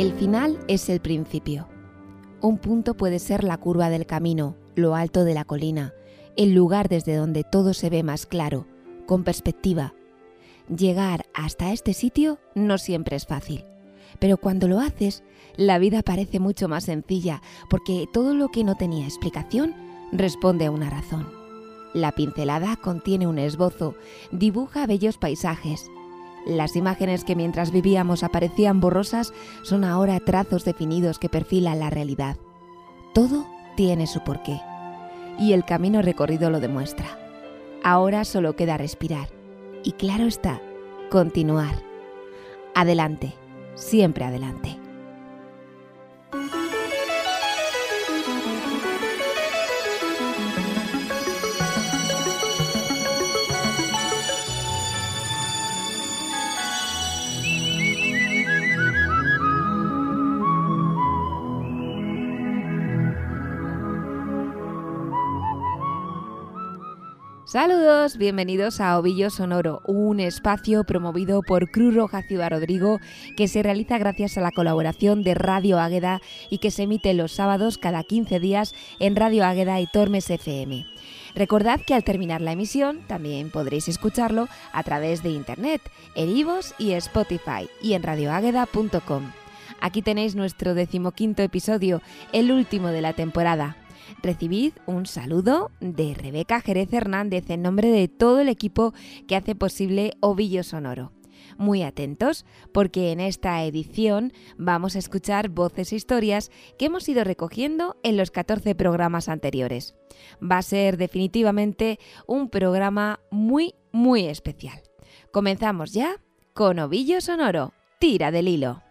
El final es el principio. Un punto puede ser la curva del camino, lo alto de la colina, el lugar desde donde todo se ve más claro, con perspectiva. Llegar hasta este sitio no siempre es fácil, pero cuando lo haces, la vida parece mucho más sencilla, porque todo lo que no tenía explicación responde a una razón. La pincelada contiene un esbozo, dibuja bellos paisajes, las imágenes que mientras vivíamos aparecían borrosas son ahora trazos definidos que perfilan la realidad. Todo tiene su porqué. Y el camino recorrido lo demuestra. Ahora solo queda respirar. Y claro está, continuar. Adelante, siempre adelante. Saludos, bienvenidos a Ovillo Sonoro, un espacio promovido por Cruz Roja Ciudad Rodrigo que se realiza gracias a la colaboración de Radio Águeda y que se emite los sábados cada 15 días en Radio Águeda y Tormes FM. Recordad que al terminar la emisión también podréis escucharlo a través de internet, en Ivos y Spotify y en radioágueda.com. Aquí tenéis nuestro decimoquinto episodio, el último de la temporada recibid un saludo de Rebeca Jerez Hernández en nombre de todo el equipo que hace posible Ovillo Sonoro. Muy atentos porque en esta edición vamos a escuchar voces e historias que hemos ido recogiendo en los 14 programas anteriores. Va a ser definitivamente un programa muy, muy especial. Comenzamos ya con Ovillo Sonoro. Tira del hilo.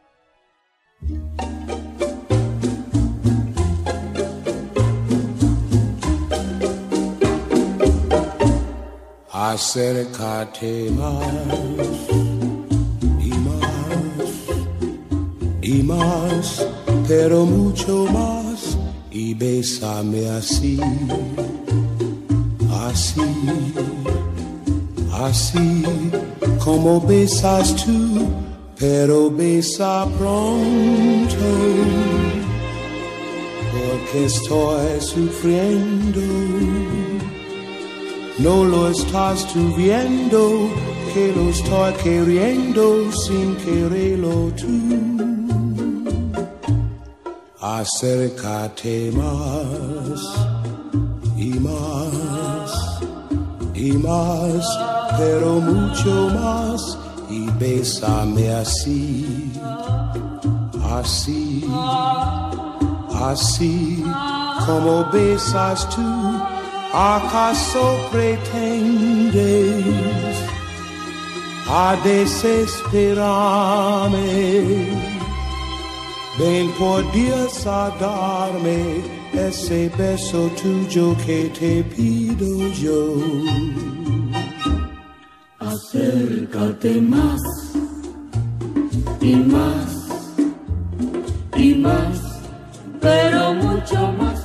Acércate más y más y más, pero mucho más y bésame así, así, así como besas tú, pero besa pronto, porque estoy sufriendo no lo estás tú viendo, que lo estoy queriendo sin quererlo tú. Acércate más y más y más, pero mucho más y bésame así, así, así como besas tú ¿Acaso pretendes a desesperarme? Ven por Dios a darme ese beso tuyo que te pido yo. Acércate más y más y más, pero mucho más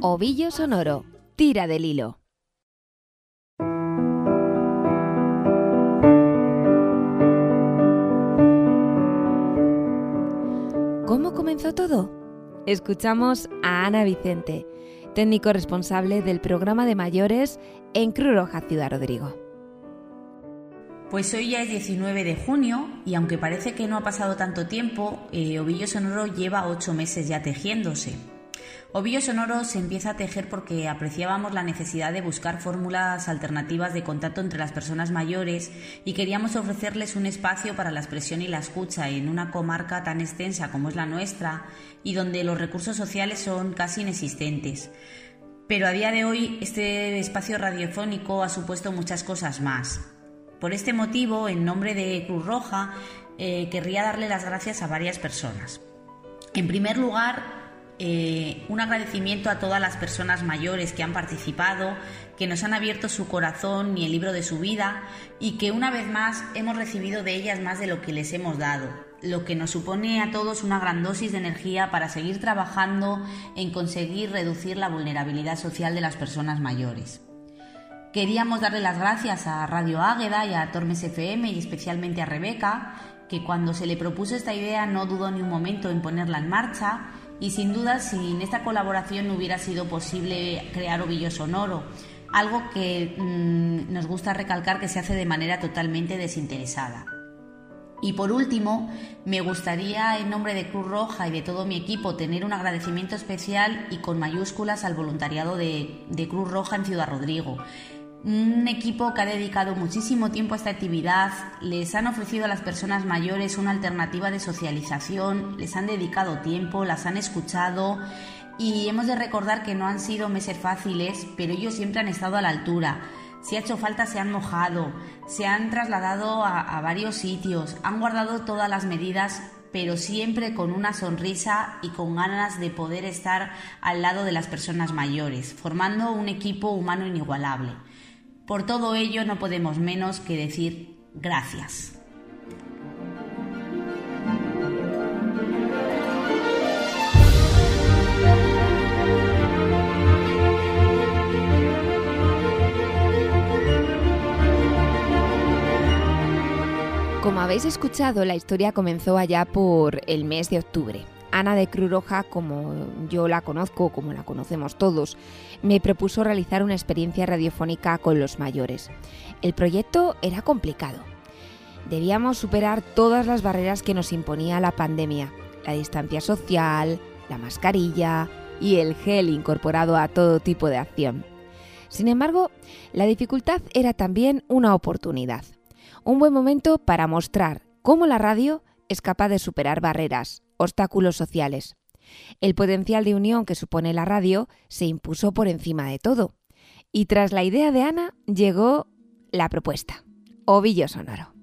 Ovillo sonoro, tira del hilo. ¿Cómo comenzó todo? Escuchamos a Ana Vicente, técnico responsable del programa de mayores en Cruz Roja Ciudad Rodrigo. Pues hoy ya es 19 de junio y aunque parece que no ha pasado tanto tiempo, eh, Ovillo Sonoro lleva ocho meses ya tejiéndose. Ovillo Sonoro se empieza a tejer porque apreciábamos la necesidad de buscar fórmulas alternativas de contacto entre las personas mayores y queríamos ofrecerles un espacio para la expresión y la escucha en una comarca tan extensa como es la nuestra y donde los recursos sociales son casi inexistentes. Pero a día de hoy este espacio radiofónico ha supuesto muchas cosas más. Por este motivo, en nombre de Cruz Roja, eh, querría darle las gracias a varias personas. En primer lugar, eh, un agradecimiento a todas las personas mayores que han participado, que nos han abierto su corazón y el libro de su vida y que una vez más hemos recibido de ellas más de lo que les hemos dado, lo que nos supone a todos una gran dosis de energía para seguir trabajando en conseguir reducir la vulnerabilidad social de las personas mayores. Queríamos darle las gracias a Radio Águeda y a Tormes FM y especialmente a Rebeca, que cuando se le propuso esta idea no dudó ni un momento en ponerla en marcha y sin duda sin esta colaboración no hubiera sido posible crear Ovillo Sonoro, algo que mm, nos gusta recalcar que se hace de manera totalmente desinteresada. Y por último, me gustaría, en nombre de Cruz Roja y de todo mi equipo, tener un agradecimiento especial y con mayúsculas al voluntariado de, de Cruz Roja en Ciudad Rodrigo, un equipo que ha dedicado muchísimo tiempo a esta actividad, les han ofrecido a las personas mayores una alternativa de socialización, les han dedicado tiempo, las han escuchado y hemos de recordar que no han sido meses fáciles, pero ellos siempre han estado a la altura. Si ha hecho falta se han mojado, se han trasladado a, a varios sitios, han guardado todas las medidas pero siempre con una sonrisa y con ganas de poder estar al lado de las personas mayores, formando un equipo humano inigualable. Por todo ello no podemos menos que decir gracias. Como habéis escuchado, la historia comenzó allá por el mes de octubre. Ana de Cruz Roja, como yo la conozco, como la conocemos todos, me propuso realizar una experiencia radiofónica con los mayores. El proyecto era complicado. Debíamos superar todas las barreras que nos imponía la pandemia, la distancia social, la mascarilla y el gel incorporado a todo tipo de acción. Sin embargo, la dificultad era también una oportunidad, un buen momento para mostrar cómo la radio es capaz de superar barreras, obstáculos sociales. El potencial de unión que supone la radio se impuso por encima de todo. Y tras la idea de Ana llegó la propuesta. Ovillo Sonoro.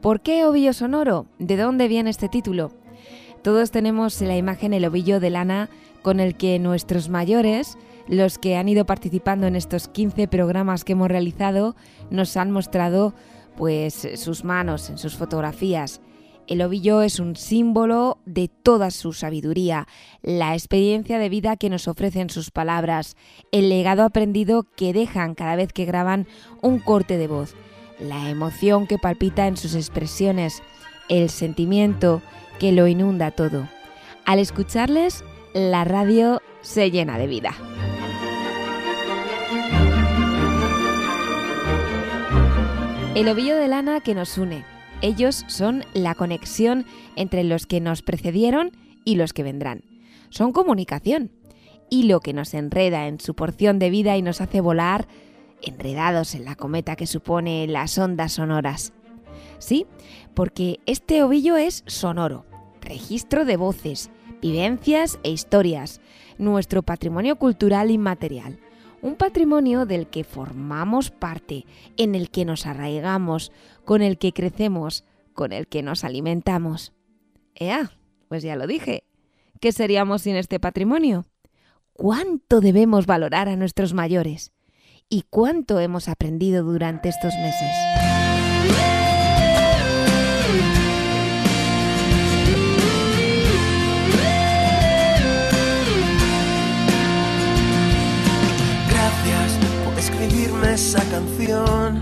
¿Por qué Ovillo Sonoro? ¿De dónde viene este título? Todos tenemos en la imagen el ovillo de lana con el que nuestros mayores los que han ido participando en estos 15 programas que hemos realizado nos han mostrado pues sus manos en sus fotografías. El ovillo es un símbolo de toda su sabiduría, la experiencia de vida que nos ofrecen sus palabras, el legado aprendido que dejan cada vez que graban un corte de voz, la emoción que palpita en sus expresiones, el sentimiento que lo inunda todo. Al escucharles, la radio se llena de vida. El ovillo de lana que nos une. Ellos son la conexión entre los que nos precedieron y los que vendrán. Son comunicación. Y lo que nos enreda en su porción de vida y nos hace volar enredados en la cometa que supone las ondas sonoras. Sí, porque este ovillo es sonoro, registro de voces, vivencias e historias, nuestro patrimonio cultural inmaterial un patrimonio del que formamos parte, en el que nos arraigamos, con el que crecemos, con el que nos alimentamos. Ea, pues ya lo dije. ¿Qué seríamos sin este patrimonio? ¿Cuánto debemos valorar a nuestros mayores? ¿Y cuánto hemos aprendido durante estos meses? Esa canción,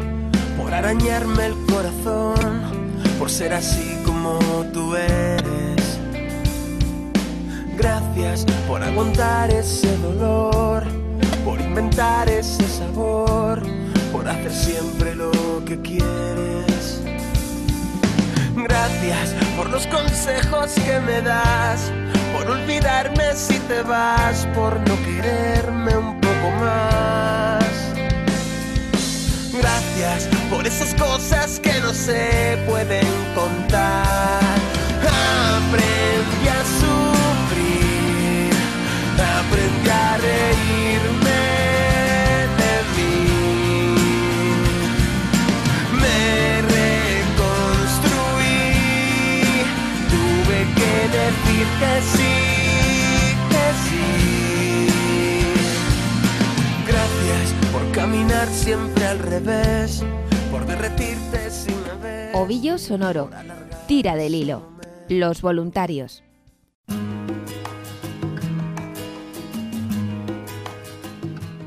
por arañarme el corazón, por ser así como tú eres. Gracias por aguantar ese dolor, por inventar ese sabor, por hacer siempre lo que quieres. Gracias por los consejos que me das, por olvidarme si te vas, por no quererme un poco más. Gracias por esas cosas que no se pueden contar. Aprendí a sufrir, aprendí a reírme de mí. Me reconstruí, tuve que decir que sí, siempre al revés, por derretirte sin haber. Ovillo Sonoro. tira del hilo. Los voluntarios.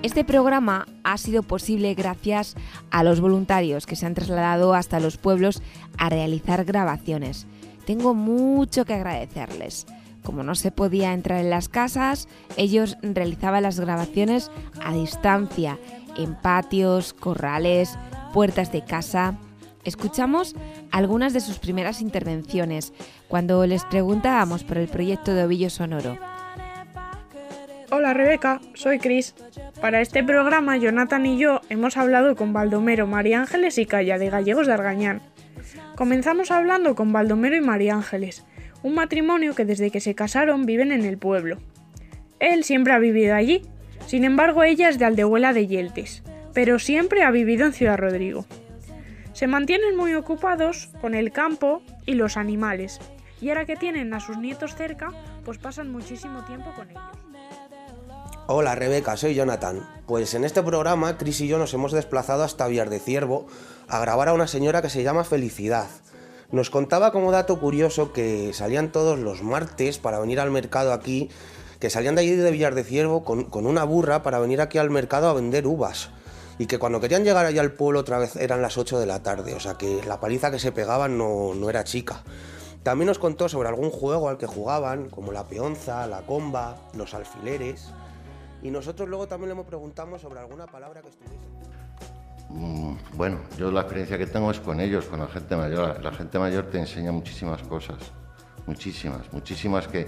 Este programa ha sido posible gracias a los voluntarios que se han trasladado hasta los pueblos a realizar grabaciones. Tengo mucho que agradecerles. Como no se podía entrar en las casas, ellos realizaban las grabaciones a distancia, en patios, corrales, puertas de casa. Escuchamos algunas de sus primeras intervenciones cuando les preguntábamos por el proyecto de Ovillo Sonoro. Hola Rebeca, soy Cris. Para este programa, Jonathan y yo hemos hablado con Baldomero, María Ángeles y Calla de Gallegos de Argañán. Comenzamos hablando con Baldomero y María Ángeles, un matrimonio que desde que se casaron viven en el pueblo. Él siempre ha vivido allí, sin embargo ella es de Aldehuela de Yeltes, pero siempre ha vivido en Ciudad Rodrigo. Se mantienen muy ocupados con el campo y los animales, y ahora que tienen a sus nietos cerca, pues pasan muchísimo tiempo con ellos. Hola Rebeca, soy Jonathan. Pues en este programa, Chris y yo nos hemos desplazado hasta Villar de Ciervo a grabar a una señora que se llama Felicidad. Nos contaba como dato curioso que salían todos los martes para venir al mercado aquí, que salían de allí de Villar de Ciervo con, con una burra para venir aquí al mercado a vender uvas. Y que cuando querían llegar allá al pueblo otra vez eran las 8 de la tarde, o sea que la paliza que se pegaban no, no era chica. También nos contó sobre algún juego al que jugaban, como la peonza, la comba, los alfileres. Y nosotros luego también le preguntamos sobre alguna palabra que estuviese. Mm, Bueno, yo la experiencia que tengo es con ellos, con la gente mayor. La gente mayor te enseña muchísimas cosas, muchísimas, muchísimas que,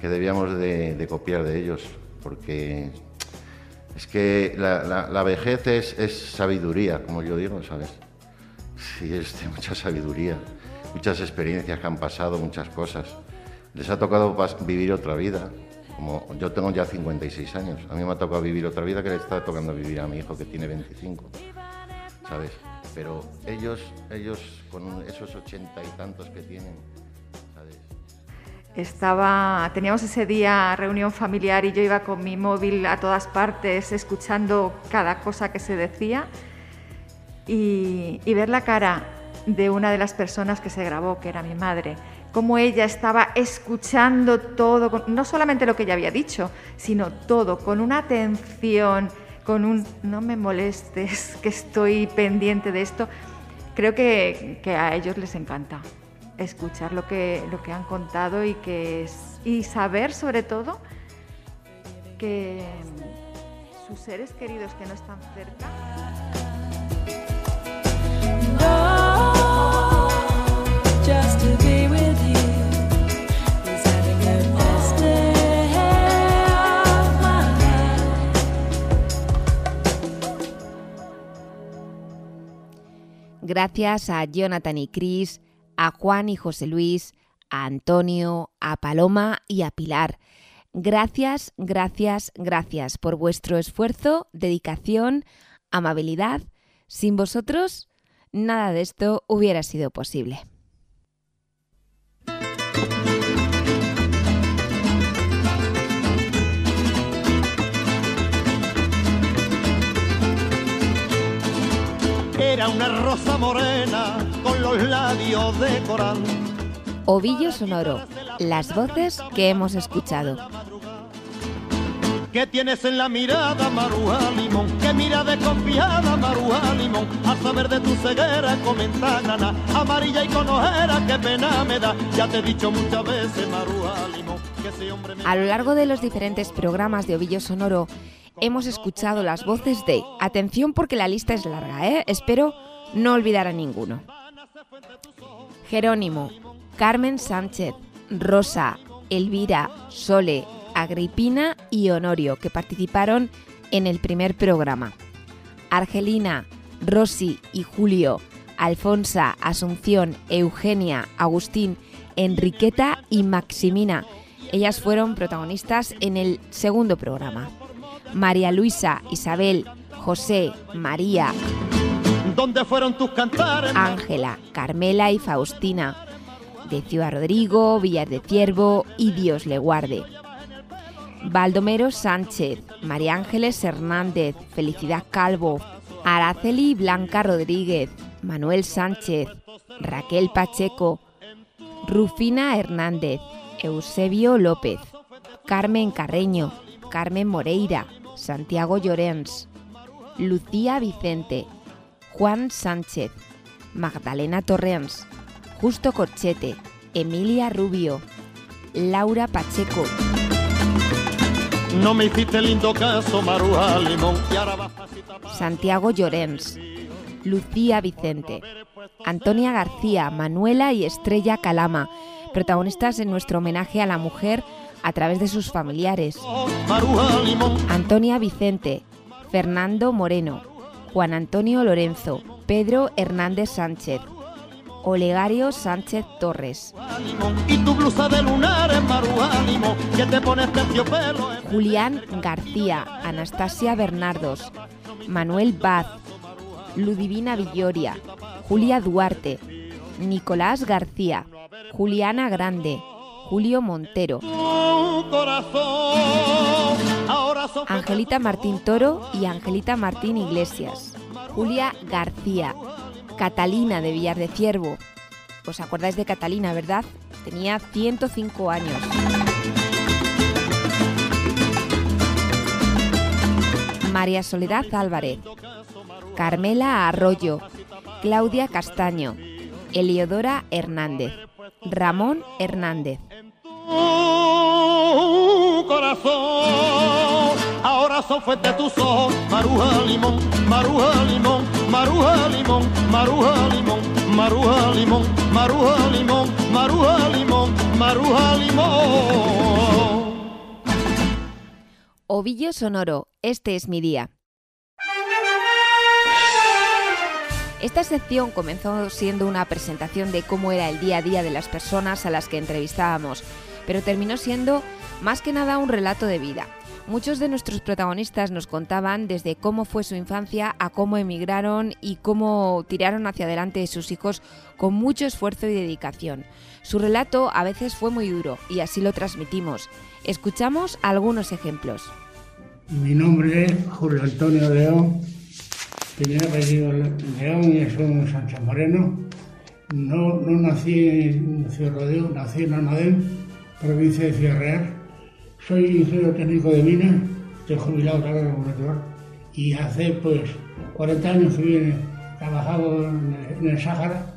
que debíamos de, de copiar de ellos, porque es que la, la- la vejez es, es sabiduría, como yo digo, ¿sabes? Sí, es de mucha sabiduría, muchas experiencias que han pasado, muchas cosas. Les ha tocado vivir otra vida. Como yo tengo ya 56 años, a mí me ha tocado vivir otra vida que le está tocando vivir a mi hijo que tiene 25, ¿sabes? Pero ellos, ellos con esos ochenta y tantos que tienen. Estaba, teníamos ese día reunión familiar y yo iba con mi móvil a todas partes escuchando cada cosa que se decía y, ver la cara de una de las personas que se grabó, que era mi madre, cómo ella estaba escuchando todo, no solamente lo que ella había dicho, sino todo, con una atención, con un no me molestes, que estoy pendiente de esto. Creo que a ellos les encanta escuchar lo que, lo que han contado y, que es- y saber sobre todo que sus seres queridos que no están cerca. Gracias a Jonathan y Chris, a Juan y José Luis, a Antonio, a Paloma y a Pilar. Gracias, gracias, gracias por vuestro esfuerzo, dedicación, amabilidad. Sin vosotros, nada de esto hubiera sido posible. Era una rosa morena con los labios de coral. Ovillo Sonoro, las voces que hemos escuchado. ¿Qué tienes en la mirada, Maruja Limón? ¿Qué mira desconfiada, Maruja Limón? A saber de tu ceguera, comenta nana, amarilla y con ojera, qué pena me da. Ya te he dicho muchas veces, Maruja Limón, que ese hombre me... A lo largo de los diferentes programas de Ovillo Sonoro hemos escuchado las voces de... Atención porque la lista es larga, ¿eh? Espero no olvidar a ninguno. Jerónimo, Carmen Sánchez, Rosa, Elvira, Sole, Agripina y Honorio, que participaron en el primer programa. Argelina, Rosy y Julio, Alfonsa, Asunción, Eugenia, Agustín, Enriqueta y Maximina. Ellas fueron protagonistas en el segundo programa. María Luisa, Isabel, José, María, ¿Dónde fueron? Ángela, Carmela y Faustina, de Ciudad Rodrigo, Villar de Ciervo y Dios le guarde. Baldomero Sánchez, María Ángeles Hernández, Felicidad Calvo, Araceli Blanca Rodríguez, Manuel Sánchez, Raquel Pacheco, Rufina Hernández, Eusebio López, Carmen Carreño, Carmen Moreira, Santiago Llorens, Lucía Vicente, Juan Sánchez, Magdalena Torrens, Justo Corchete, Emilia Rubio, Laura Pacheco, No me hiciste lindo caso, Maruja Limón. Santiago Llorens, Lucía Vicente, Antonia García, Manuela y Estrella Calama, protagonistas en nuestro homenaje a la mujer a través de sus familiares. Antonia Vicente, Fernando Moreno, Juan Antonio Lorenzo, Pedro Hernández Sánchez, Olegario Sánchez Torres, Julián García, Anastasia Bernardos, Manuel Baz, Ludivina Villoria, Julia Duarte, Nicolás García, Juliana Grande, Julio Montero, Angelita Martín Toro y Angelita Martín Iglesias, Julia García, Catalina de Villar de Ciervo. ¿Os acordáis de Catalina, verdad? Tenía 105 años. María Soledad Álvarez, Carmela Arroyo, Claudia Castaño, Eliodora Hernández, Ramón Hernández, corazón. Ahora son fuerte tus ojos, Maruja Limón, Maruja Limón, Maruja Limón, Maruja Limón, Maruja Limón, Maruja Limón, Maruja Limón, Maruja Limón. Ovillo Sonoro, este es mi día. Esta sección comenzó siendo una presentación de cómo era el día a día de las personas a las que entrevistábamos, pero terminó siendo más que nada un relato de vida. Muchos de nuestros protagonistas nos contaban desde cómo fue su infancia a cómo emigraron y cómo tiraron hacia adelante sus hijos con mucho esfuerzo y dedicación. Su relato a veces fue muy duro y así lo transmitimos. Escuchamos algunos ejemplos. Mi nombre es Julio Antonio León, primer apellido León y soy de Sánchez Moreno. No, no nací en Ciudad Rodrigo, nací en Almadén, provincia de Ciudad. Soy ingeniero técnico de minas, estoy jubilado ahora como natural. Y hace pues 40 años que vine, trabajado en el, en el Sáhara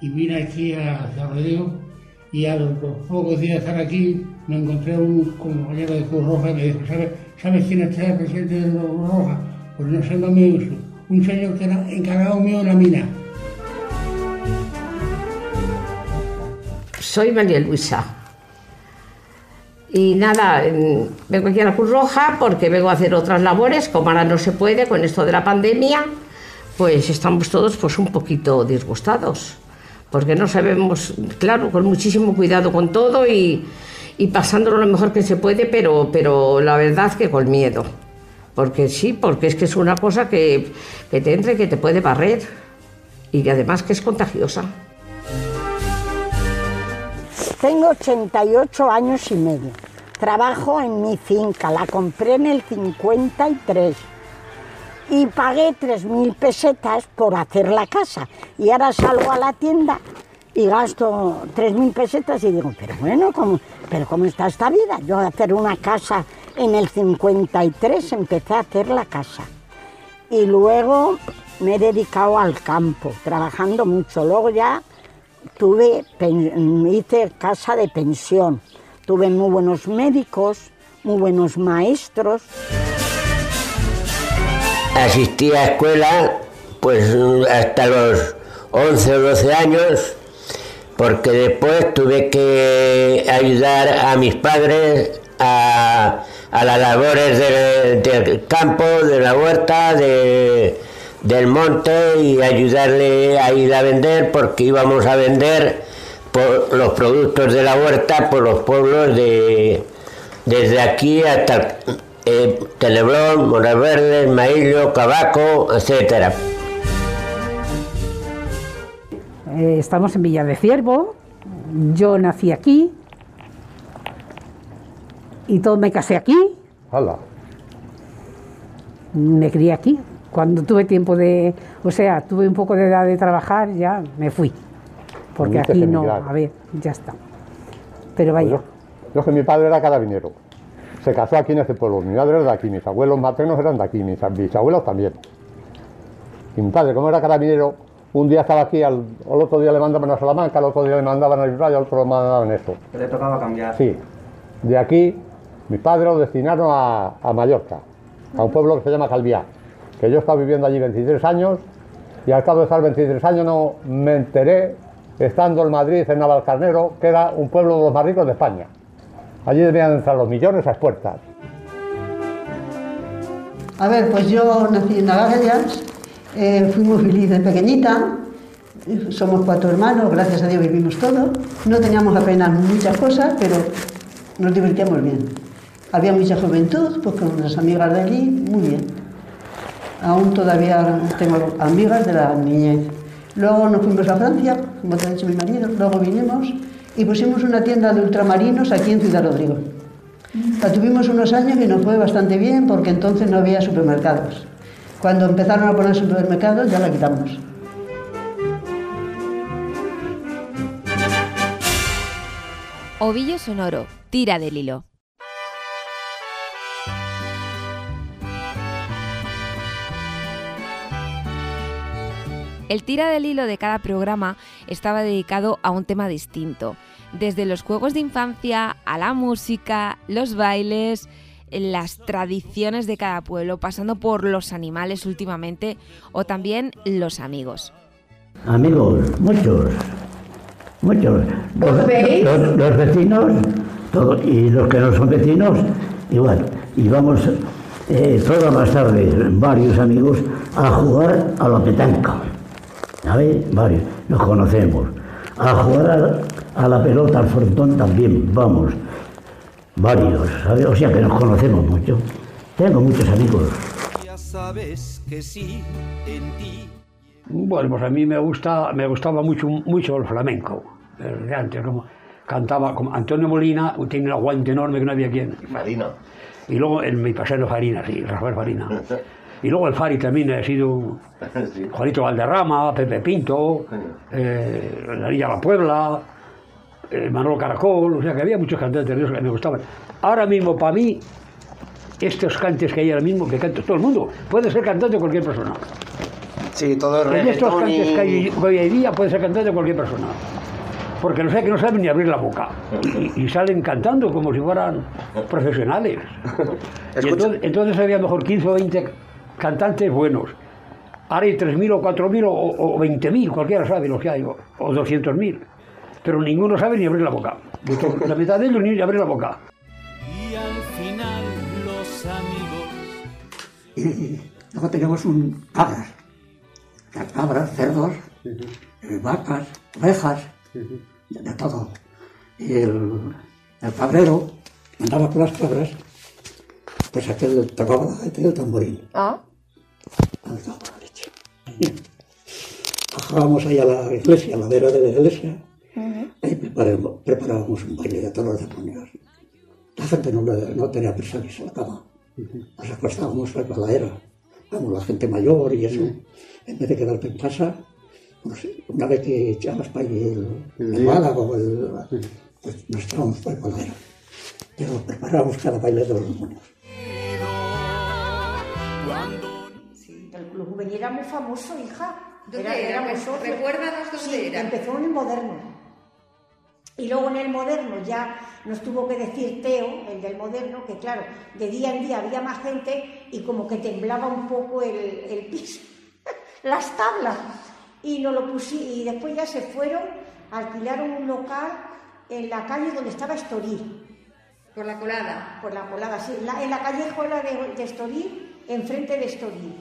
y vine aquí a Ciudad Rodrigo. Y a los pocos días de estar aquí me encontré un compañero de Cruz Roja y me dijo, ¿sabes, ¿sabes quién es el presidente de Cruz Roja? Pues no sé, no me uso. Un señor que era encargado mío en la mina. Soy María Luisa. Y nada, em, vengo aquí a la Cruz Roja porque vengo a hacer otras labores, como ahora no se puede con esto de la pandemia, pues estamos todos pues un poquito disgustados, porque no sabemos, claro, con muchísimo cuidado con todo y, y pasándolo lo mejor que se puede, pero, pero la verdad que con miedo. Porque sí, porque es que es una cosa que, que te entra que te puede barrer y además que es contagiosa. Tengo 88 años y medio. Trabajo en mi finca, la compré en el 53 y pagué 3.000 pesetas por hacer la casa. Y ahora salgo a la tienda y gasto 3.000 pesetas y digo, pero bueno, ¿cómo, pero ¿cómo está esta vida? Yo hacer una casa en el 53 empecé a hacer la casa. Y luego me he dedicado al campo, trabajando mucho. Luego ya tuve, hice casa de pensión. Tuve muy buenos médicos, muy buenos maestros. Asistí a escuela pues hasta los 11 o 12 años porque después tuve que ayudar a mis padres a, a las labores del campo, de la huerta, de- del monte y ayudarle a ir a vender porque íbamos a vender por los productos de la huerta por los pueblos de desde aquí hasta eh, Teleblón, Moras Verdes, Maillo, Cabaco, etcétera. Eh, estamos en Villa de Ciervo. Yo nací aquí. Y todo me casé aquí. Hola. Me crié aquí. Cuando tuve tiempo de. O sea, tuve un poco de edad de trabajar, ya me fui. porque aquí no, emigrar. a ver, ya está. Pero vaya, Yo, yo es que mi padre era carabinero. Se casó aquí en este pueblo. Mi madre era de aquí, mis abuelos maternos eran de aquí, mis bisabuelos también. Y mi padre, como era carabinero, un día estaba aquí, al, al otro día le mandaban a Salamanca, al otro día le mandaban a Israel, al otro le mandaban a esto. Le tocaba cambiar. Sí. De aquí, mi padre lo destinaron a, a Mallorca, a un pueblo que se llama Calviá, que yo he estado viviendo allí 23 años y al cabo de estar 23 años no me enteré, estando en Madrid, en Navalcarnero, que era un pueblo de los más ricos de España. Allí debían entrar los millones a expuertas. A ver, pues yo nací en Navarras, eh, fui muy feliz de pequeñita, somos cuatro hermanos, gracias a Dios vivimos todos, no teníamos apenas muchas cosas, pero nos divertíamos bien. Había mucha juventud, pues con las amigas de allí, muy bien. Aún todavía tengo amigas de la niñez. Luego nos fuimos a Francia, como te ha dicho mi marido, luego vinimos y pusimos una tienda de ultramarinos aquí en Ciudad Rodrigo. La tuvimos unos años y nos fue bastante bien porque entonces no había supermercados. Cuando empezaron a poner supermercados ya la quitamos. Ovillo sonoro, tira del hilo. El tira del hilo de cada programa estaba dedicado a un tema distinto, desde los juegos de infancia a la música, los bailes, las tradiciones de cada pueblo, pasando por los animales últimamente o también los amigos. Amigos, muchos, muchos. Los, veis? los- los vecinos todo- y los que no son vecinos, igual. Y vamos eh, todas las tardes, varios amigos, a jugar a la petanca. ¿Sabes? Varios, nos conocemos. A jugar a, a la pelota, al frontón también, vamos. Varios, ¿sabes? O sea que nos conocemos mucho. Tengo muchos amigos. Ya sabes que sí, en ti. Bueno, pues a mí me gusta, me gustaba mucho, mucho el flamenco. Antes, como cantaba como Antonio Molina, tiene un aguante enorme que no había quien. Farina. Y luego el mi pasero Farina, sí, Rafael Farina. Y luego el Fari también ha sido Sí. Juanito Valderrama, Pepe Pinto, eh, la Niña La Puebla, eh, Manolo Caracol, o sea que había muchos cantantes de esos que me gustaban. Ahora mismo, para mí, estos cantes que hay ahora mismo, que canta todo el mundo, puede ser cantante cualquier persona. Sí, todo es En estos cantes y... que hay hoy en día puede ser cantante cualquier persona. Porque no sé que no saben ni abrir la boca. Y, y salen cantando como si fueran profesionales. Y entonces, entonces había mejor 15 o 20 cantantes buenos. Ahora hay 3.000 o 4.000 o, o 20.000, cualquiera sabe lo que hay, o, o 200.000. Pero ninguno sabe ni abrir la boca. La mitad de ellos ni abrir la boca. Y al final los amigos. Y luego teníamos un cabras. Las cabras, cerdos, eh, vacas, ovejas, de, de todo. Y el, el cabrero andaba con las cabras, pues aquel tocaba la gaita y el tamborín. Ah, la leche. Bajábamos ahí a la iglesia, a la vera de la iglesia, y preparábamos, preparábamos un baile de todos los demonios. La gente no, no tenía prisa ni a la cama. Nos acostábamos ahí para la era. Vamos, la gente mayor y eso. En vez de quedarte en casa, sé, una vez que echabas para ahí el, el málago, el, pues nos estábamos por ahí para la era. Pero preparábamos cada baile de los demonios. El club juvenil era muy famoso, hija. ¿Dónde era? socio. recuérdanos dónde Sí, era. Empezó en el moderno. Y luego en el moderno ya nos tuvo que decir Teo, el del moderno, que claro, de día en día había más gente y como que temblaba un poco el, el piso, las tablas. Y, nos lo pusi- y después ya se fueron, alquilaron un local en la calle donde estaba Estoril. Por la colada. Por la colada, sí. En la, en la callejuela de, de Estoril, enfrente de Estoril.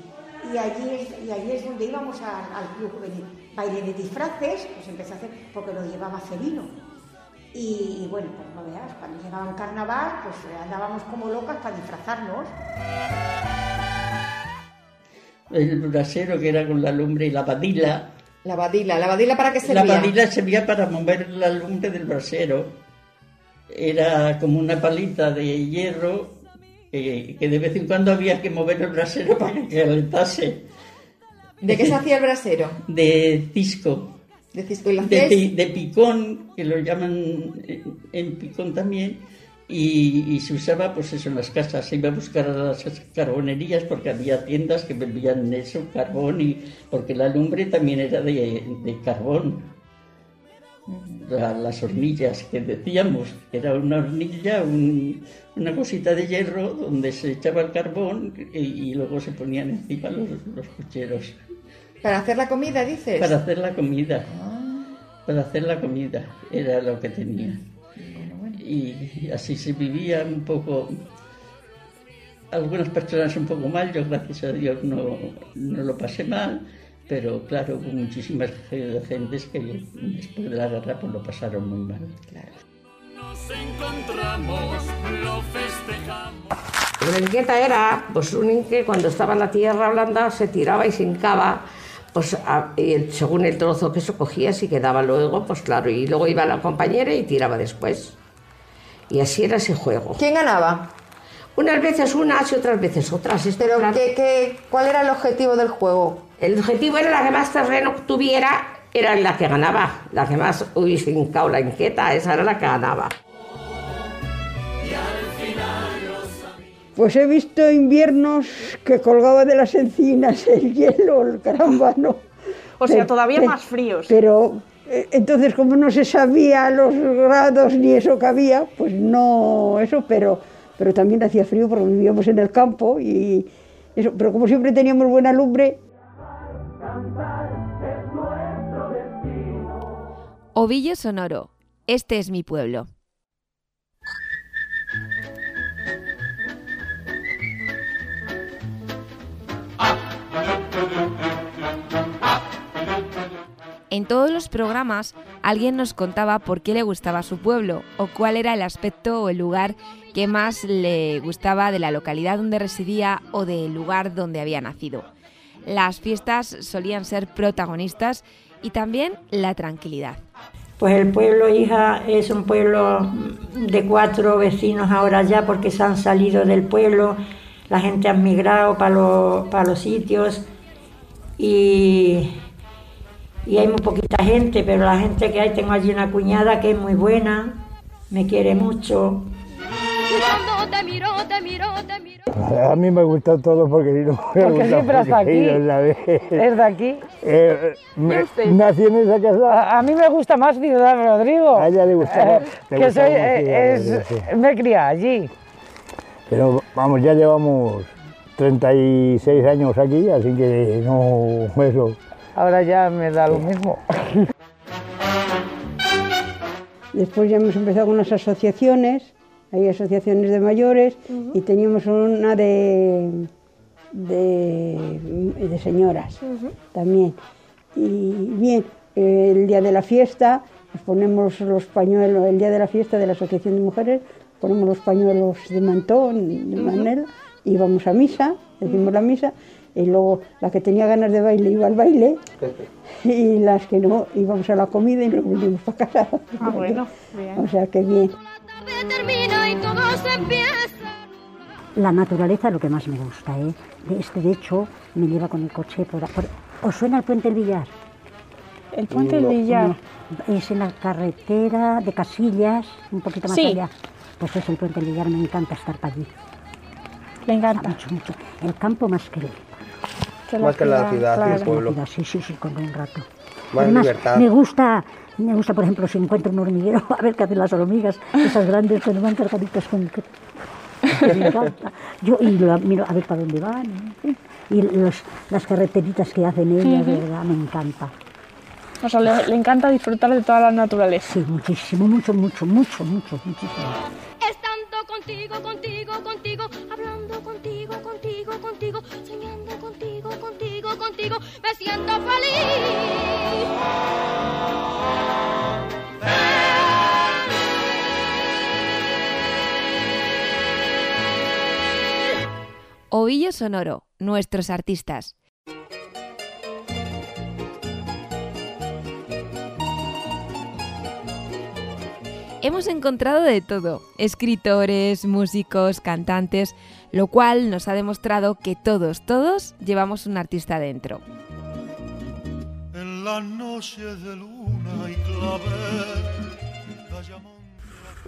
Y allí es, y allí es donde íbamos a- al club juvenil. Baile de disfraces, pues empecé a hacer, porque lo llevaba Celino. Y, bueno, pues no veas, cuando llegaba un carnaval, pues andábamos como locas para disfrazarnos. el brasero que era con la lumbre y la badila. La badila, ¿la badila para qué La servía? badila servía para mover la lumbre del brasero. Era como una palita de hierro que de vez en cuando había que mover el brasero para que calentase. ¿De qué se hacía el brasero? De cisco. Decís que lo de, hacíais- pi- de picón, que lo llaman en, en picón también, y, y se usaba pues eso en las casas, se iba a buscar a las carbonerías porque había tiendas que vendían eso, carbón, y porque la lumbre también era de, de carbón. La- las hornillas que decíamos, que era una hornilla, un- una cosita de hierro donde se echaba el carbón y, y luego se ponían encima los, los pucheros. Para hacer la comida, dices. Para hacer la comida. Para hacer la comida era lo que tenía. Y así se vivía un poco. Algunas personas un poco mal, yo gracias a Dios no, no lo pasé mal, pero claro, hubo muchísimas ge- gentes que después de la guerra pues lo pasaron muy mal. Nos encontramos, lo festejamos. La inquieta era, pues un inque cuando estaba en la tierra blanda se tiraba y se hincaba, pues a- y el- según el trozo que eso cogía, si quedaba luego, pues claro, y luego iba la compañera y tiraba después. Y así era ese juego. ¿Quién ganaba? Unas veces unas y otras veces otras. Pero claro. ¿qué, qué, cuál era el objetivo del juego? El objetivo era la que más terreno tuviera, era la que ganaba. La que más hubiese hincado la inquieta, esa era la que ganaba. Pues he visto inviernos que colgaba de las encinas el hielo, el carambano. O sea, todavía pe- más fríos. Pero eh, entonces como no se sabía los grados ni eso que había, pues no eso, pero, pero también hacía frío porque vivíamos en el campo y eso. Pero como siempre teníamos buena lumbre, Ovillo Sonoro. Este es mi pueblo. En todos los programas alguien nos contaba por qué le gustaba su pueblo o cuál era el aspecto o el lugar que más le gustaba de la localidad donde residía o del lugar donde había nacido. Las fiestas solían ser protagonistas y también la tranquilidad. Pues el pueblo, hija, es un pueblo de cuatro vecinos ahora ya porque se han salido del pueblo, la gente ha migrado para los, para los sitios y, y hay muy poquita gente, pero la gente que hay, tengo allí una cuñada que es muy buena, me quiere mucho. Cuando te miro, te miro, te miro. A mí me gusta todo porque si no me Porque gusta siempre ido, aquí. ¿Es de aquí? Eh, nací en esa casa. A, a mí me gusta más Ciudad Rodrigo. A ella le gustaba- Eh, que gustaba soy, más eh, Ciudad es- Rodrigo, sí. me he criado allí. Pero vamos, ya llevamos 36 años aquí, así que no, eso. Ahora ya me da lo mismo. después ya hemos empezado con las asociaciones, hay asociaciones de mayores y teníamos una de, de, de señoras también. Y bien, el día de la fiesta, nos ponemos los pañuelos, el día de la fiesta de la Asociación de Mujeres, ponemos los pañuelos de mantón, de manera, y vamos a misa, decimos la misa, y luego la que tenía ganas de baile iba al baile, y las que no íbamos a la comida y nos volvimos para casa. Ah, bueno, bien. O sea que bien. La naturaleza es lo que más me gusta, ¿eh? De- Este, de hecho, me lleva con el coche por... por- ¿Os suena el Puente del Villar? El Puente del Villar. No, Es en la carretera de Casillas, un poquito más Sí. allá. Pues es el Puente del Villar, me encanta estar para allí. Le encanta. Mucho, mucho. El campo más que. Que Más que la ciudad, que el la pueblo. ciudad, Sí, sí, sí, con un rato. Más Además, libertad. me gusta, me gusta, por ejemplo, si encuentro un hormiguero, a ver qué hacen las hormigas, esas grandes que nos van cargaditas con... me encanta. Yo y lo miro a ver para dónde van. ¿eh? Y los, las carreteritas que hacen ellas, de verdad, me encanta. O sea, le, le encanta disfrutar de toda la naturaleza. Sí, muchísimo, mucho, mucho, mucho, mucho, muchísimo. Estando contigo, contigo, contigo, hablando contigo, contigo, me siento Ovillo Sonoro, nuestros artistas. Hemos encontrado de todo, escritores, músicos, cantantes, lo cual nos ha demostrado que todos, todos llevamos un artista dentro. En de luna y.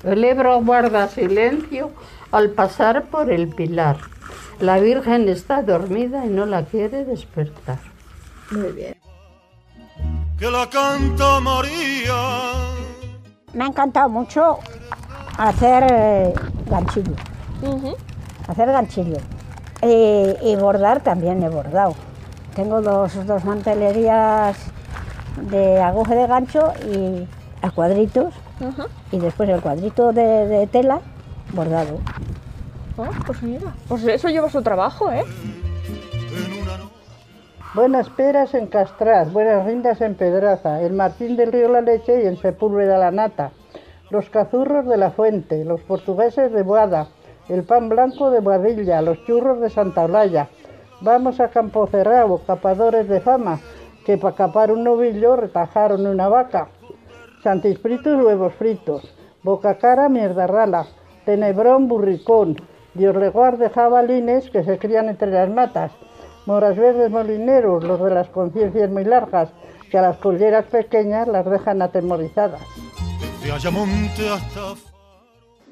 El Ebro guarda silencio al pasar por el pilar. La Virgen está dormida y no la quiere despertar. Muy bien. Que la canta María. Me ha encantado mucho hacer eh, ganchillo. Hacer ganchillo. Y bordar también he bordado. Tengo dos, dos mantelerías de aguja de gancho y a cuadritos. Y después el cuadrito de, de tela bordado. Ah, pues mira, pues eso lleva su trabajo, ¿eh? Buenas peras en Castraz, buenas rindas en Pedraza, el Martín del Río La Leche y en Sepúlveda la Nata, los cazurros de la Fuente, los portugueses de Boada, el pan blanco de Boadilla, los churros de Santa Olaya. Vamos a Campo Cerrado, capadores de fama, que para capar un novillo retajaron una vaca. Santis fritos, huevos fritos, boca cara, mierda rala, tenebrón, burricón, Dios le guarde jabalines que se crían entre las matas, moras verdes molineros, los de las conciencias muy largas, que a las colleras pequeñas las dejan atemorizadas.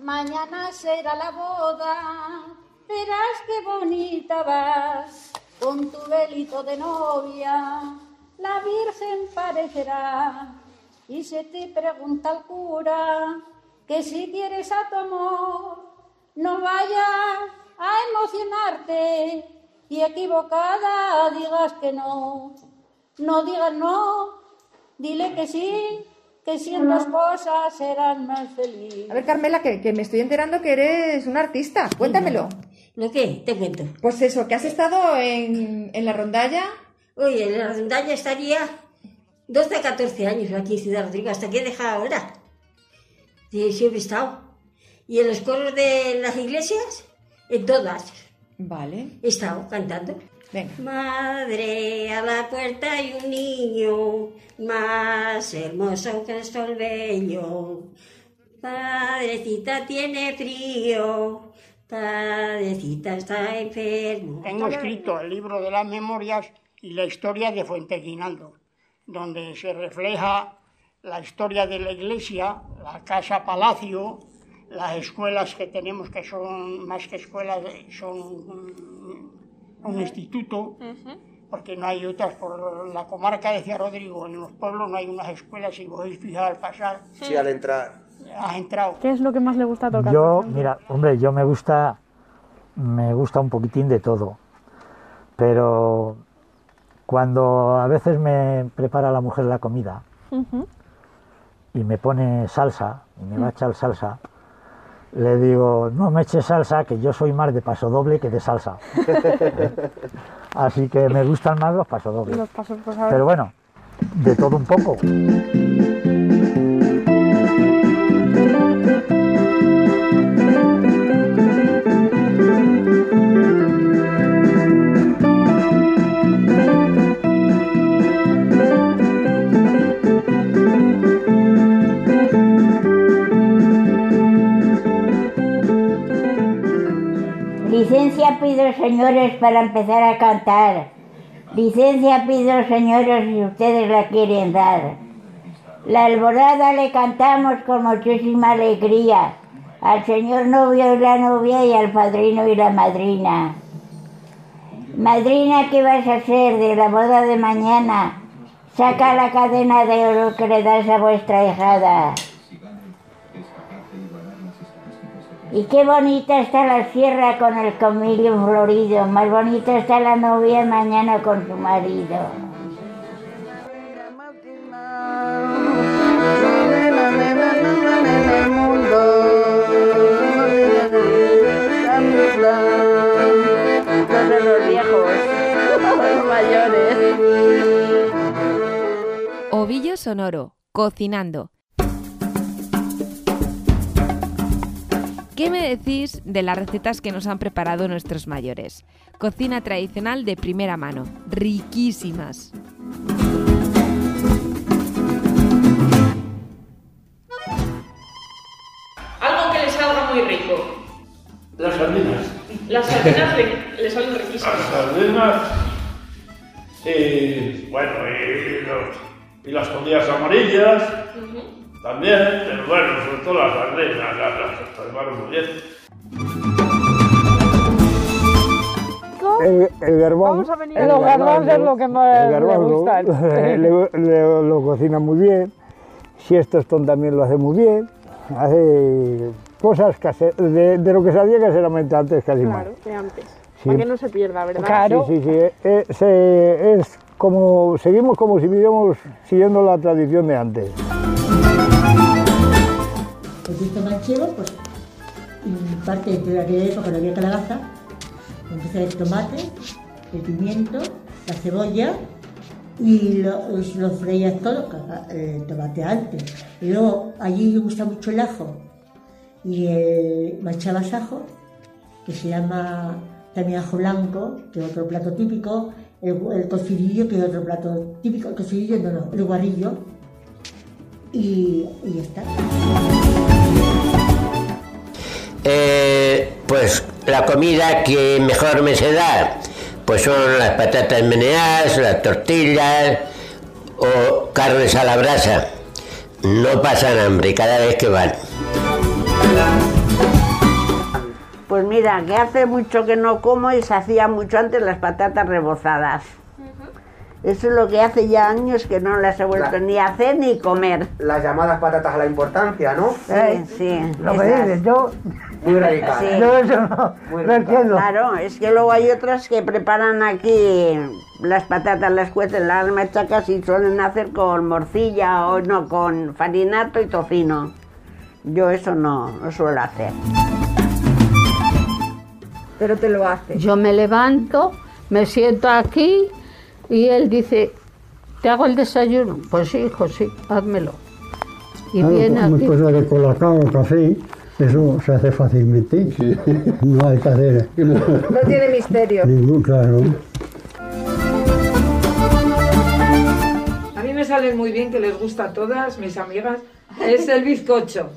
Mañana será la boda, verás qué bonita vas, con tu velito de novia, la Virgen parecerá. Y se te pregunta el cura que si quieres a tu amor, no vaya a emocionarte y equivocada digas que no. No digas no, dile que sí, que siendo cosas serán más felices. A ver, Carmela, que, que me estoy enterando que eres una artista. Cuéntamelo. ¿Lo qué? Te cuento. Pues eso, que has estado en, en la rondalla. Oye, en la rondalla estaría 12 a 14 años aquí en Ciudad Rodrigo, hasta que he dejado ahora. Sí, siempre he estado. Y en los coros de las iglesias, en todas. Vale. He estado cantando. Venga. Madre, a la puerta hay un niño más hermoso que el sol bello. Padrecita tiene frío, padrecita está enfermo. Tengo escrito el libro de las memorias y la historia de Fuente Guinaldo, donde se refleja la historia de la iglesia, la casa palacio, las escuelas que tenemos que son más que escuelas, son un, un instituto, porque no hay otras por la comarca de Ciudad Rodrigo, en los pueblos no hay unas escuelas, si vos os fijáis al pasar, Sí, al entrar. has entrado. ¿Qué es lo que más le gusta tocar? Yo, mira, hombre, yo me gusta, me gusta un poquitín de todo, pero cuando a veces me prepara la mujer la comida y me pone salsa, y me va a echar salsa, le digo, no me eches salsa, que yo soy más de paso doble que de salsa. Así que me gustan más los pasodobles. Los pasos, pues. Pero bueno, de todo un poco. Licencia pido, señores, para empezar a cantar. Licencia pido, señores, si ustedes la quieren dar. La alborada le cantamos con muchísima alegría al señor novio y la novia y al padrino y la madrina. Madrina, ¿qué vas a hacer de la boda de mañana? Saca la cadena de oro que le das a vuestra hijada. Y qué bonita está la sierra con el comilio florido, más bonita está la novia mañana con su marido. Los viejos, los mayores. Ovillo sonoro, cocinando. ¿Qué me decís de las recetas que nos han preparado nuestros mayores? Cocina tradicional de primera mano, riquísimas. Algo que le salga muy rico. Las sardinas. Las sardinas le, le salen riquísimas. Las sardinas. eh, bueno, y los, Y las judías amarillas también, pero bueno, sobre todo las sardinas, las, las, hermanos muy bien. El, el garbanzo. Vamos a venir. Los garbanzos es lo que más el le garbanzo, gustan. le- le- lo cocina muy bien. Si Tostón también lo hace muy bien. Hace cosas case- de, de lo que sabía caseramente antes casi más. Claro, de antes. Sí. Para que no se pierda, ¿verdad? Sí, sí, sí. eh, se- es como, seguimos como si viviéramos siguiendo la tradición de antes. El pisto manchego, pues, y parte de aquella época no había calabaza, entonces el tomate, el pimiento, la cebolla y lo, los- lo freías todo, el tomate antes. Y luego allí me gusta mucho el ajo y el machabas ajo, que se llama también ajo blanco, que es otro plato típico, el, el que es otro plato típico, el cocidillo no, no, el guarrillo, y, y ya está. Eh, pues la comida que mejor me se da, pues son las patatas meneadas, las tortillas o carnes a la brasa. No pasan hambre cada vez que van. Pues mira, que hace mucho que no como y se hacía mucho antes las patatas rebozadas. Eso es lo que hace ya años que no las he vuelto La- ni a hacer ni comer. Las llamadas patatas a la importancia, ¿no? Sí, sí. Lo que dices, yo, Muy radical. Sí. yo eso no, no entiendo. Claro, es que luego hay otras que preparan aquí las patatas, las cuecen, las machacas y suelen hacer con morcilla o no, con farinato y tocino. Yo eso no, no suelo hacer. Pero te lo hace. Yo me levanto, me siento aquí y él dice, ¿te hago el desayuno? Pues sí, hijo, sí, házmelo. Y Claro, viene aquí. cosa de colacao o café, eso se hace fácilmente. No hay que hacer No tiene misterio. ningún, claro. A mí me salen muy bien, que les gusta a todas mis amigas, es el bizcocho.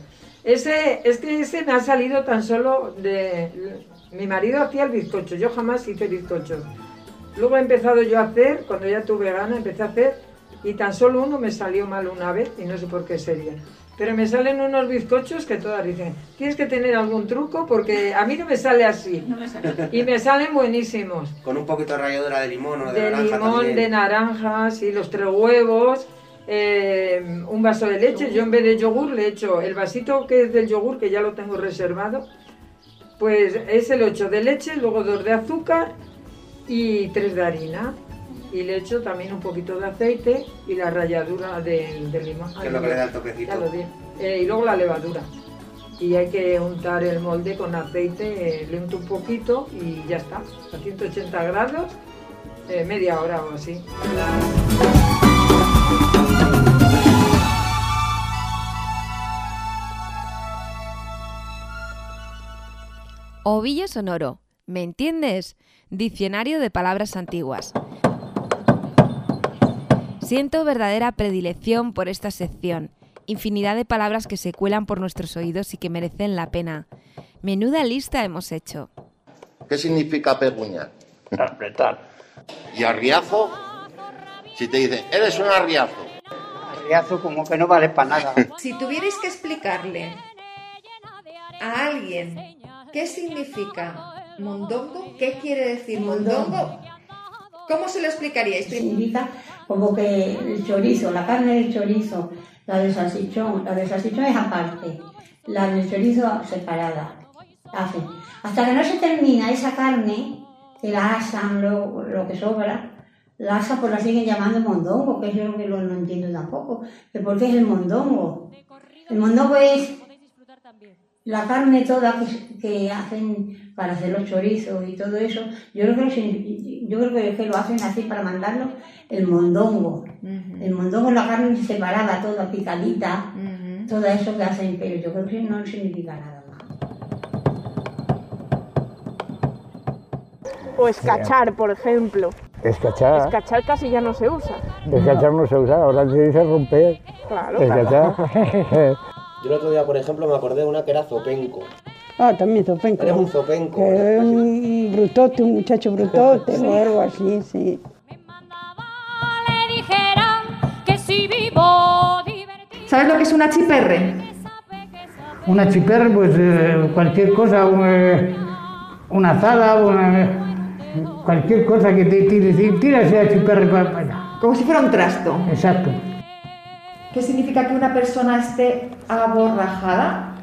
Ese, es que ese me ha salido tan solo de... Mi marido hacía el bizcocho, yo jamás hice bizcochos. Luego he empezado yo a hacer, cuando ya tuve gana, empecé a hacer y tan solo uno me salió mal una vez y no sé por qué sería. Pero me salen unos bizcochos que todas dicen, tienes que tener algún truco porque a mí no me sale así. Y me salen buenísimos. Con un poquito de ralladura de limón o de, De naranja limón, también. de naranja, sí, los tres huevos, eh, un vaso de leche. Yo en vez de yogur le echo el vasito que es del yogur, que ya lo tengo reservado, pues ese lo echo de leche, luego dos de azúcar y tres de harina. Y le echo también un poquito de aceite y la ralladura del, del limón. Que es lo que le da el toquecito. Ya lo. Eh, y luego la levadura. Y hay que untar el molde con aceite, eh, le unto un poquito y ya está. A 180 grados, eh, media hora o así. Ovillo sonoro. ¿Me entiendes? Diccionario de palabras antiguas. Siento verdadera predilección por esta sección. Infinidad de palabras que se cuelan por nuestros oídos y que merecen la pena. Menuda lista hemos hecho. ¿Qué significa peguña? Apretar. ¿Y arriazo? Si te dicen, eres un arriazo. Arriazo como que no vale para nada. Si tuvierais que explicarle a alguien qué significa mondongo, qué quiere decir mondongo, ¿cómo se lo explicaríais? Significa como que el chorizo, la carne del chorizo, la del salchichón, la del salchichón es aparte, la del chorizo separada. Hacen. Hasta que no se termina esa carne, que la asan lo, lo que sobra, la asa pues la siguen llamando mondongo, que es lo que lo- no entiendo tampoco. Que ¿Por qué es el mondongo? El mondongo es la carne toda que, que hacen para hacer los chorizos y todo eso, yo creo que, yo creo que, que lo hacen así para mandarlo el mondongo. El mondongo es la carne separada, toda picadita, todo eso que hacen, pero yo creo que no significa nada más. O escachar, por ejemplo. Escachar. Escachar casi ya no se usa. Escachar no se usa, ahora se dice romper. Claro. Escachar. Yo el otro día, por ejemplo, me acordé de una que era zopenco. Ah, también zopenco. Eres un zopenco. Que es un brutote, un muchacho brutote o algo así, sí. le dijeran que si vivo ¿Sabes lo que es una chiperre? Una chiperre, pues eh, cualquier cosa, una, una azada, una, cualquier cosa que te tire, tira esa chiperre para allá. Como si fuera un trasto. Exacto. ¿Qué significa que una persona esté aborrajada?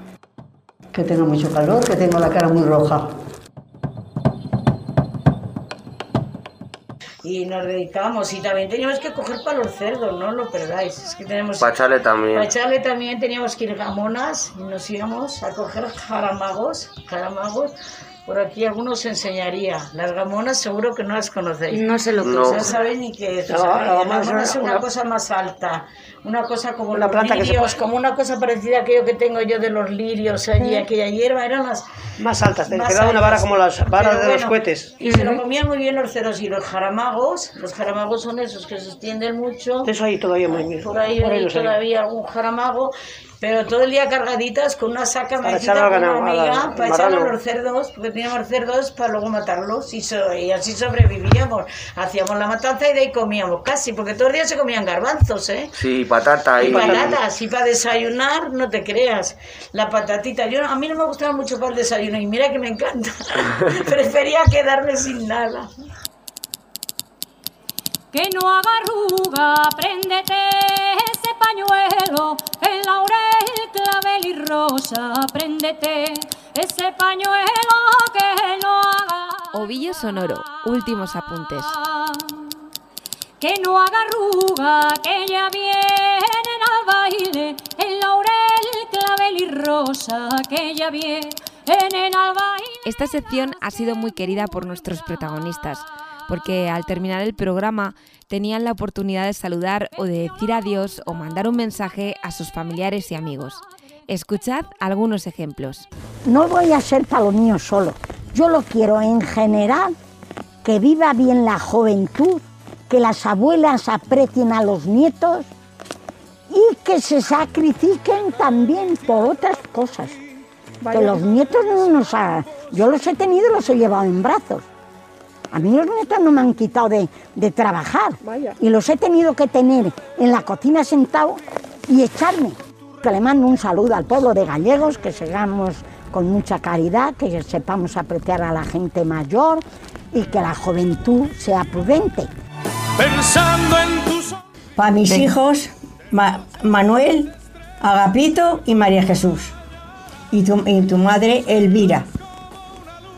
Que tenga mucho calor, que tenga la cara muy roja. y nos dedicamos y también teníamos que coger para los cerdos, no lo perdáis, es que tenemos... Pachale también. Pachale también teníamos que ir a Gamonas y nos íbamos a coger jaramagos, jaramagos, por aquí algunos enseñaría. Las gamonas seguro que no las conocéis. No sé lo que no. es. No saben ni qué es. No, la la gamona es una, una- cosa más alta. Una cosa como los planta que se lirios, como una cosa parecida a aquello que tengo yo de los lirios allí, aquella hierba, eran las Más altas, te más quedaba una vara altas. como las varas Pero de los cohetes. Y se lo comían muy bien los cerdos y los jaramagos. Los jaramagos son esos que se extienden mucho. Eso ahí todavía muy bien. Por ahí Por ahí hay hay. todavía algún jaramago, pero todo el día cargaditas con una saca Para con una amiga para echar a los cerdos, porque teníamos cerdos para luego matarlos y, so- y así sobrevivíamos. Hacíamos la matanza y de ahí comíamos casi, porque todos los días se comían garbanzos, ¿eh? Sí, patata Y y... patatas, y para desayunar, no te creas, la patatita. Yo, a mí no me gustaba mucho para el desayuno y mira que me encanta. Prefería quedarme sin nada. Que no haga arruga, préndete pañuelo, el laurel, clavel y rosa, préndete ese pañuelo que no haga, Ovillo sonoro, últimos apuntes. que no haga arruga, que ya vienen al baile, el laurel, clavel y rosa, que ya vienen al baile. Esta sección ha sido muy querida por nuestros protagonistas, porque al terminar el programa tenían la oportunidad de saludar o de decir adiós o mandar un mensaje a sus familiares y amigos. Escuchad algunos ejemplos. No voy a ser para lo mío solo. Yo lo quiero en general, que viva bien la juventud, que las abuelas aprecien a los nietos y que se sacrifiquen también por otras cosas. Que los nietos no nos ha... Yo los he tenido y los he llevado en brazos. A mí los nietos no me han quitado de, de trabajar. Vaya. Y los he tenido que tener en la cocina sentado y echarme. Que le mando un saludo al pueblo de Gallegos, que sigamos con mucha caridad, que sepamos apreciar a la gente mayor y que la juventud sea prudente. Pensando en tus... Para mis hijos, Ma- Manuel, Agapito y María Jesús. Y tu, y tu madre, Elvira.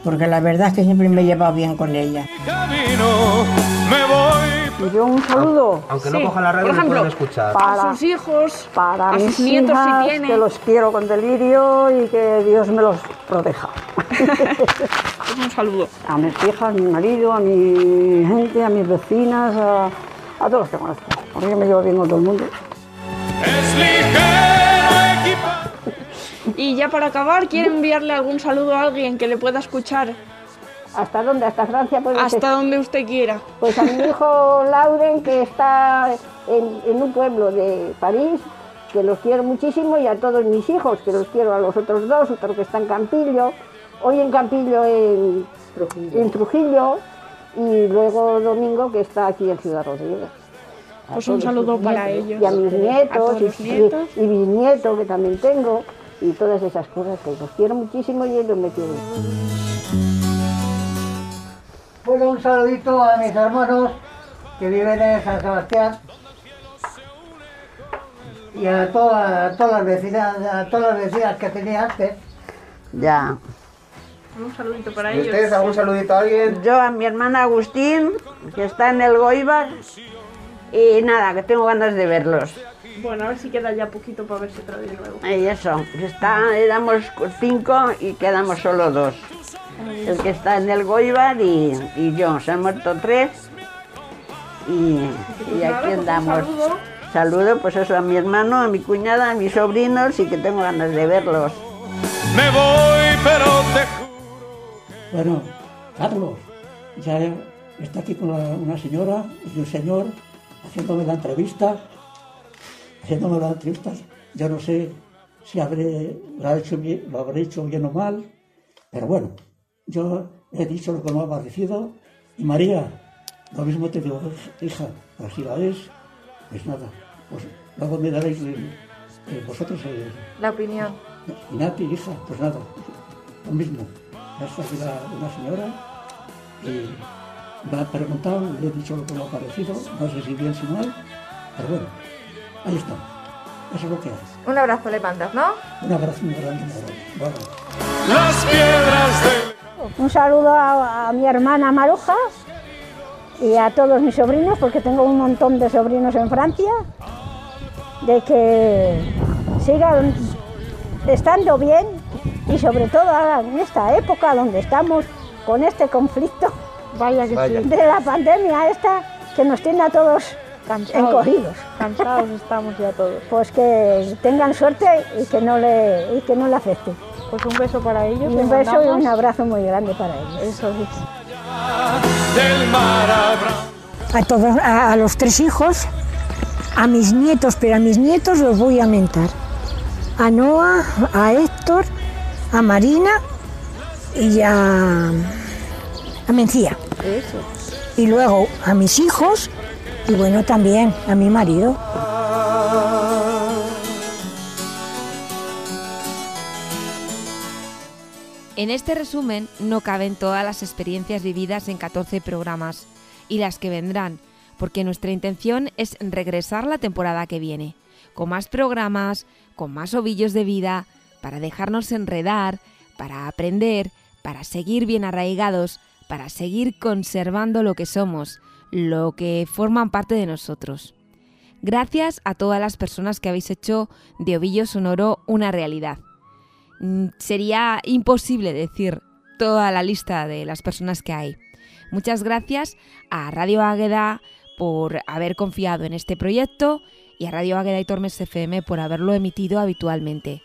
Porque la verdad es que siempre me he llevado bien con ella. Camino, me voy. Y yo un saludo. Aunque no coja la radio, por ejemplo, escuchar. Para- a sus hijos, Para a mis sus nietos hijas, si tiene. que los quiero con delirio y que Dios me los proteja. un saludo. A mis hijas, a mi marido, a mi gente, a mis vecinas, a, a todos los que conozco. Porque yo me llevo bien con todo el mundo. Y ya para acabar, ¿quiere enviarle algún saludo a alguien que le pueda escuchar? ¿Hasta dónde? ¿Hasta Francia? puede ser? Hasta donde usted quiera. Pues a mi hijo Lauren, que está en, en un pueblo de París, que los quiero muchísimo, y a todos mis hijos, que los quiero a los otros dos, otro que está en Campillo, hoy en Campillo en en Trujillo, y luego Domingo, que está aquí en Ciudad Rodríguez. A Pues un saludo para nietos, ellos. Y a mis A nietos, todos los y, nietos. y bisnietos, que también tengo, y todas esas cosas, que los quiero muchísimo y ellos me quieren. Pues un saludito a mis hermanos que viven en San Sebastián y a todas, a todas las vecinas, a todas las vecinas que tenía antes. Ya. Un saludito para ¿Y ellos. ustedes algún saludito a alguien? Yo a mi hermana Agustín, que está en el Goibar, y nada, que tengo ganas de verlos. Bueno, a ver si queda ya poquito para verse otra vez luego. Y eso, está, éramos cinco y quedamos solo dos. El que está en el Goibar y, y yo, se han muerto tres y, y nada, aquí pues andamos. saludo. Saludo pues eso a mi hermano, a mi cuñada, a mis sobrinos y que tengo ganas de verlos. Me voy, pero te Bueno, Carlos, ya está aquí con la- una señora y un señor haciéndome la entrevista, haciéndome las entrevistas. Yo no sé si habré, lo, ha hecho bien- lo habré hecho bien o mal, pero bueno, yo he dicho lo que me ha parecido. Y María, lo mismo te digo, hija, así la es, pues nada, pues luego me daréis eh, eh, vosotros eh, La opinión. y Nati, hija, pues nada, lo mismo. Ya está aquí la- una señora y me ha preguntado, le he dicho lo que me ha parecido, no sé si bien si mal, pero bueno, ahí está. Eso es lo que. Un abrazo le mandas, ¿no? Un abrazo muy grande, muy grande. Bueno. Las piedras del Un saludo a, a mi hermana Maruja y a todos mis sobrinos, porque tengo un montón de sobrinos en Francia, de que sigan estando bien y sobre todo ahora en esta época donde estamos con este conflicto Vaya que de la pandemia esta que nos tiene a todos Cansados. encogidos. Cansados estamos ya todos. Pues que tengan suerte y que no le, y que no le afecte. Pues un beso para ellos. Un beso y un abrazo muy grande para ellos. Eso es. a, todos, a, a los tres hijos, a mis nietos, pero a mis nietos los voy a mentar. A Noah, a Héctor, a Marina y a, a Mencía. Eso. Y luego a mis hijos y bueno, también a mi marido. En este resumen no caben todas las experiencias vividas en 14 programas y las que vendrán, porque nuestra intención es regresar la temporada que viene, con más programas, con más ovillos de vida, para dejarnos enredar, para aprender, para seguir bien arraigados, para seguir conservando lo que somos, lo que forman parte de nosotros. Gracias a todas las personas que habéis hecho de Ovillo Sonoro una realidad. Mm, Sería imposible decir toda la lista de las personas que hay. Muchas gracias a Radio Águeda por haber confiado en este proyecto y a Radio Águeda y Tormes FM por haberlo emitido habitualmente.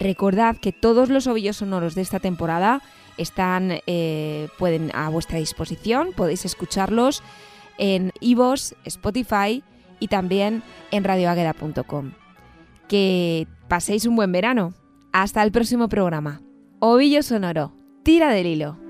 Recordad que todos los ovillos sonoros de esta temporada están eh, pueden a vuestra disposición, podéis escucharlos en iVoox, Spotify y también en radioagueda.com. Que paséis un buen verano. Hasta el próximo programa. Ovillo Sonoro. Tira del hilo.